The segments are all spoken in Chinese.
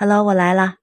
Hello，我来了。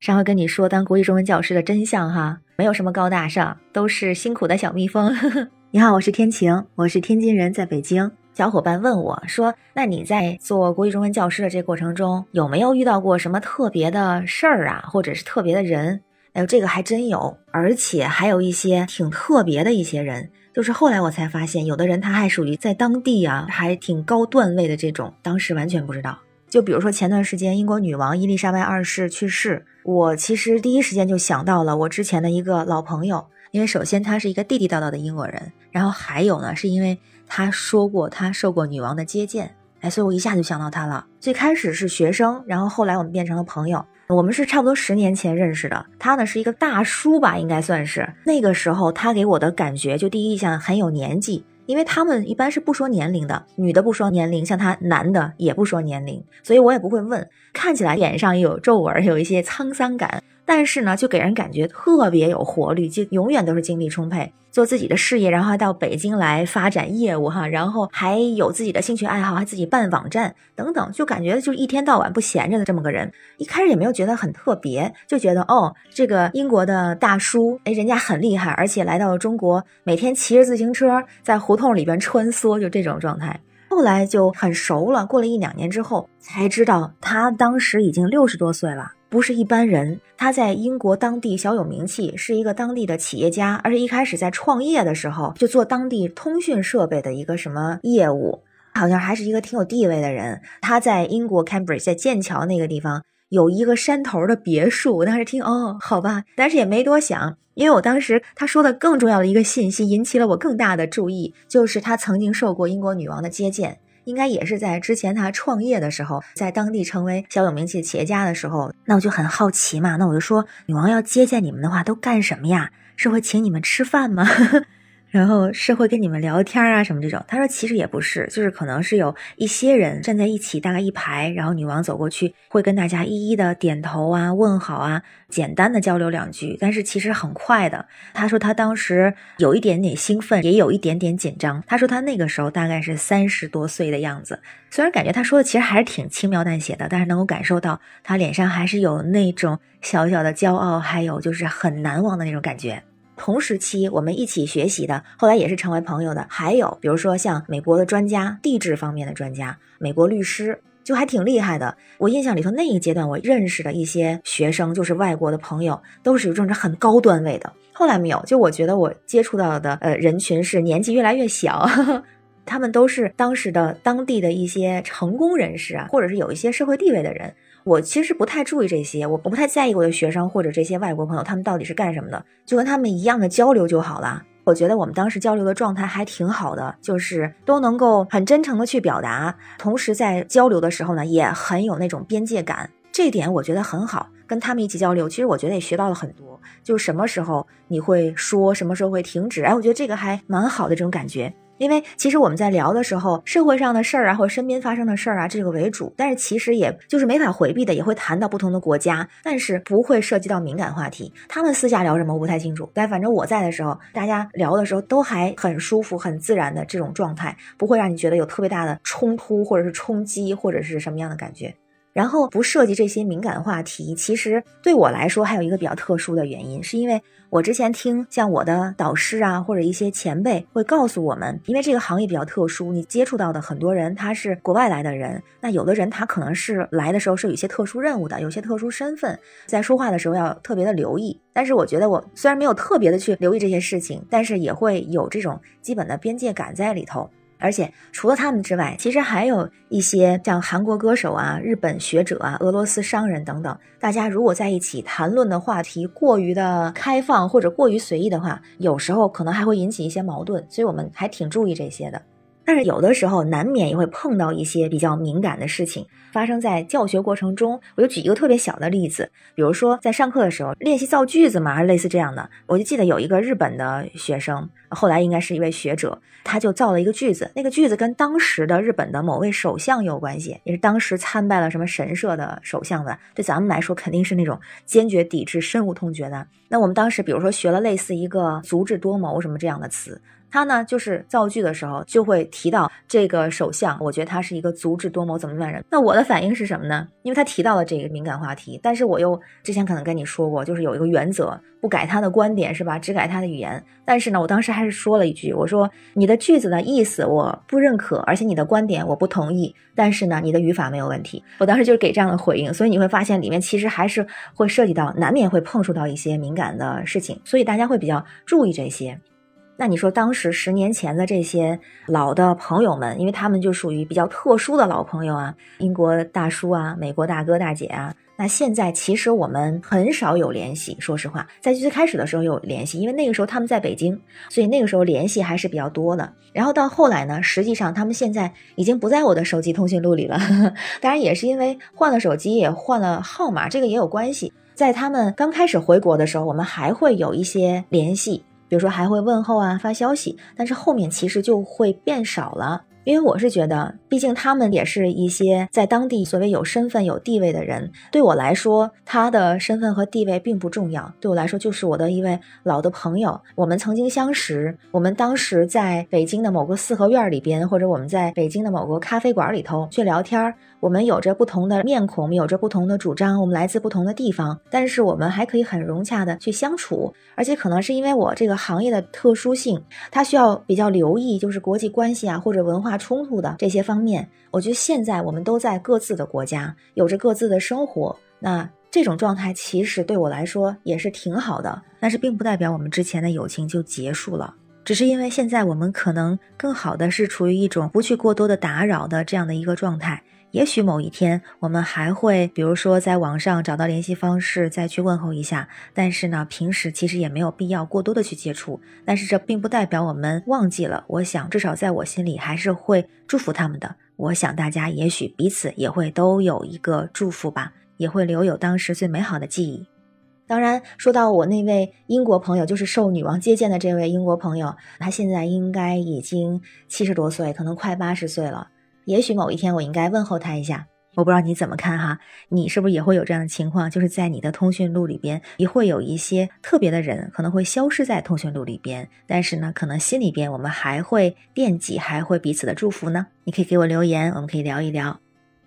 上回跟你说当国际中文教师的真相哈，没有什么高大上，都是辛苦的小蜜蜂。你好，我是天晴，我是天津人，在北京。小伙伴问我说：“那你在做国际中文教师的这过程中，有没有遇到过什么特别的事儿啊，或者是特别的人？”哎呦，这个还真有，而且还有一些挺特别的一些人。就是后来我才发现，有的人他还属于在当地啊，还挺高段位的这种，当时完全不知道。就比如说前段时间英国女王伊丽莎白二世去世，我其实第一时间就想到了我之前的一个老朋友，因为首先他是一个地地道道的英国人，然后还有呢是因为他说过他受过女王的接见，哎，所以我一下就想到他了。最开始是学生，然后后来我们变成了朋友，我们是差不多十年前认识的。他呢是一个大叔吧，应该算是。那个时候他给我的感觉就第一印象很有年纪。因为他们一般是不说年龄的，女的不说年龄，像他男的也不说年龄，所以我也不会问。看起来脸上也有皱纹，有一些沧桑感。但是呢，就给人感觉特别有活力，就永远都是精力充沛，做自己的事业，然后还到北京来发展业务哈，然后还有自己的兴趣爱好，还自己办网站等等，就感觉就一天到晚不闲着的这么个人。一开始也没有觉得很特别，就觉得哦，这个英国的大叔，哎，人家很厉害，而且来到了中国，每天骑着自行车在胡同里边穿梭，就这种状态。后来就很熟了，过了一两年之后，才知道他当时已经六十多岁了。不是一般人，他在英国当地小有名气，是一个当地的企业家，而且一开始在创业的时候就做当地通讯设备的一个什么业务，好像还是一个挺有地位的人。他在英国 Cambridge，在剑桥那个地方有一个山头的别墅。我当时听，哦，好吧，但是也没多想，因为我当时他说的更重要的一个信息引起了我更大的注意，就是他曾经受过英国女王的接见。应该也是在之前他创业的时候，在当地成为小有名气的企业家的时候，那我就很好奇嘛，那我就说，女王要接见你们的话，都干什么呀？是会请你们吃饭吗？然后是会跟你们聊天啊什么这种，他说其实也不是，就是可能是有一些人站在一起，大概一排，然后女王走过去，会跟大家一一的点头啊、问好啊，简单的交流两句，但是其实很快的。他说他当时有一点点兴奋，也有一点点紧张。他说他那个时候大概是三十多岁的样子，虽然感觉他说的其实还是挺轻描淡写的，但是能够感受到他脸上还是有那种小小的骄傲，还有就是很难忘的那种感觉。同时期我们一起学习的，后来也是成为朋友的，还有比如说像美国的专家，地质方面的专家，美国律师就还挺厉害的。我印象里头那一阶段，我认识的一些学生，就是外国的朋友，都是有这种很高段位的。后来没有，就我觉得我接触到的呃人群是年纪越来越小，他们都是当时的当地的一些成功人士啊，或者是有一些社会地位的人。我其实不太注意这些，我不太在意我的学生或者这些外国朋友他们到底是干什么的，就跟他们一样的交流就好了。我觉得我们当时交流的状态还挺好的，就是都能够很真诚的去表达，同时在交流的时候呢，也很有那种边界感，这点我觉得很好。跟他们一起交流，其实我觉得也学到了很多，就什么时候你会说，什么时候会停止，哎，我觉得这个还蛮好的这种感觉。因为其实我们在聊的时候，社会上的事儿啊，或者身边发生的事儿啊，这个为主。但是其实也就是没法回避的，也会谈到不同的国家，但是不会涉及到敏感话题。他们私下聊什么我不太清楚，但反正我在的时候，大家聊的时候都还很舒服、很自然的这种状态，不会让你觉得有特别大的冲突，或者是冲击，或者是什么样的感觉。然后不涉及这些敏感话题，其实对我来说还有一个比较特殊的原因，是因为我之前听像我的导师啊，或者一些前辈会告诉我们，因为这个行业比较特殊，你接触到的很多人他是国外来的人，那有的人他可能是来的时候是有一些特殊任务的，有些特殊身份，在说话的时候要特别的留意。但是我觉得我虽然没有特别的去留意这些事情，但是也会有这种基本的边界感在里头。而且除了他们之外，其实还有一些像韩国歌手啊、日本学者啊、俄罗斯商人等等。大家如果在一起谈论的话题过于的开放或者过于随意的话，有时候可能还会引起一些矛盾。所以我们还挺注意这些的。但是有的时候难免也会碰到一些比较敏感的事情发生在教学过程中。我就举一个特别小的例子，比如说在上课的时候练习造句子嘛，类似这样的。我就记得有一个日本的学生，后来应该是一位学者，他就造了一个句子，那个句子跟当时的日本的某位首相有关系，也是当时参拜了什么神社的首相的。对咱们来说肯定是那种坚决抵制、深恶痛绝的。那我们当时比如说学了类似一个足智多谋什么这样的词。他呢，就是造句的时候就会提到这个首相，我觉得他是一个足智多谋、怎么怎么人。那我的反应是什么呢？因为他提到了这个敏感话题，但是我又之前可能跟你说过，就是有一个原则，不改他的观点，是吧？只改他的语言。但是呢，我当时还是说了一句，我说你的句子的意思我不认可，而且你的观点我不同意。但是呢，你的语法没有问题。我当时就是给这样的回应，所以你会发现里面其实还是会涉及到，难免会碰触到一些敏感的事情，所以大家会比较注意这些。那你说当时十年前的这些老的朋友们，因为他们就属于比较特殊的老朋友啊，英国大叔啊，美国大哥大姐啊。那现在其实我们很少有联系，说实话，在最开始的时候有联系，因为那个时候他们在北京，所以那个时候联系还是比较多的。然后到后来呢，实际上他们现在已经不在我的手机通讯录里了，当然也是因为换了手机，也换了号码，这个也有关系。在他们刚开始回国的时候，我们还会有一些联系。比如说还会问候啊发消息，但是后面其实就会变少了，因为我是觉得，毕竟他们也是一些在当地所谓有身份有地位的人，对我来说，他的身份和地位并不重要，对我来说就是我的一位老的朋友，我们曾经相识，我们当时在北京的某个四合院里边，或者我们在北京的某个咖啡馆里头去聊天。我们有着不同的面孔，有着不同的主张，我们来自不同的地方，但是我们还可以很融洽的去相处。而且可能是因为我这个行业的特殊性，它需要比较留意，就是国际关系啊或者文化化冲突的这些方面。我觉得现在我们都在各自的国家，有着各自的生活，那这种状态其实对我来说也是挺好的。但是并不代表我们之前的友情就结束了，只是因为现在我们可能更好的是处于一种不去过多的打扰的这样的一个状态。也许某一天我们还会，比如说在网上找到联系方式，再去问候一下。但是呢，平时其实也没有必要过多的去接触。但是这并不代表我们忘记了。我想，至少在我心里还是会祝福他们的。我想大家也许彼此也会都有一个祝福吧，也会留有当时最美好的记忆。当然，说到我那位英国朋友，就是受女王接见的这位英国朋友，他现在应该已经七十多岁，可能快八十岁了。也许某一天我应该问候他一下，我不知道你怎么看哈？你是不是也会有这样的情况？就是在你的通讯录里边，也会有一些特别的人可能会消失在通讯录里边，但是呢，可能心里边我们还会惦记，还会彼此的祝福呢。你可以给我留言，我们可以聊一聊。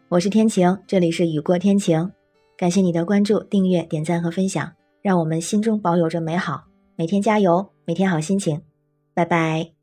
我是天晴，这里是雨过天晴，感谢你的关注、订阅、点赞和分享，让我们心中保有着美好，每天加油，每天好心情，拜拜。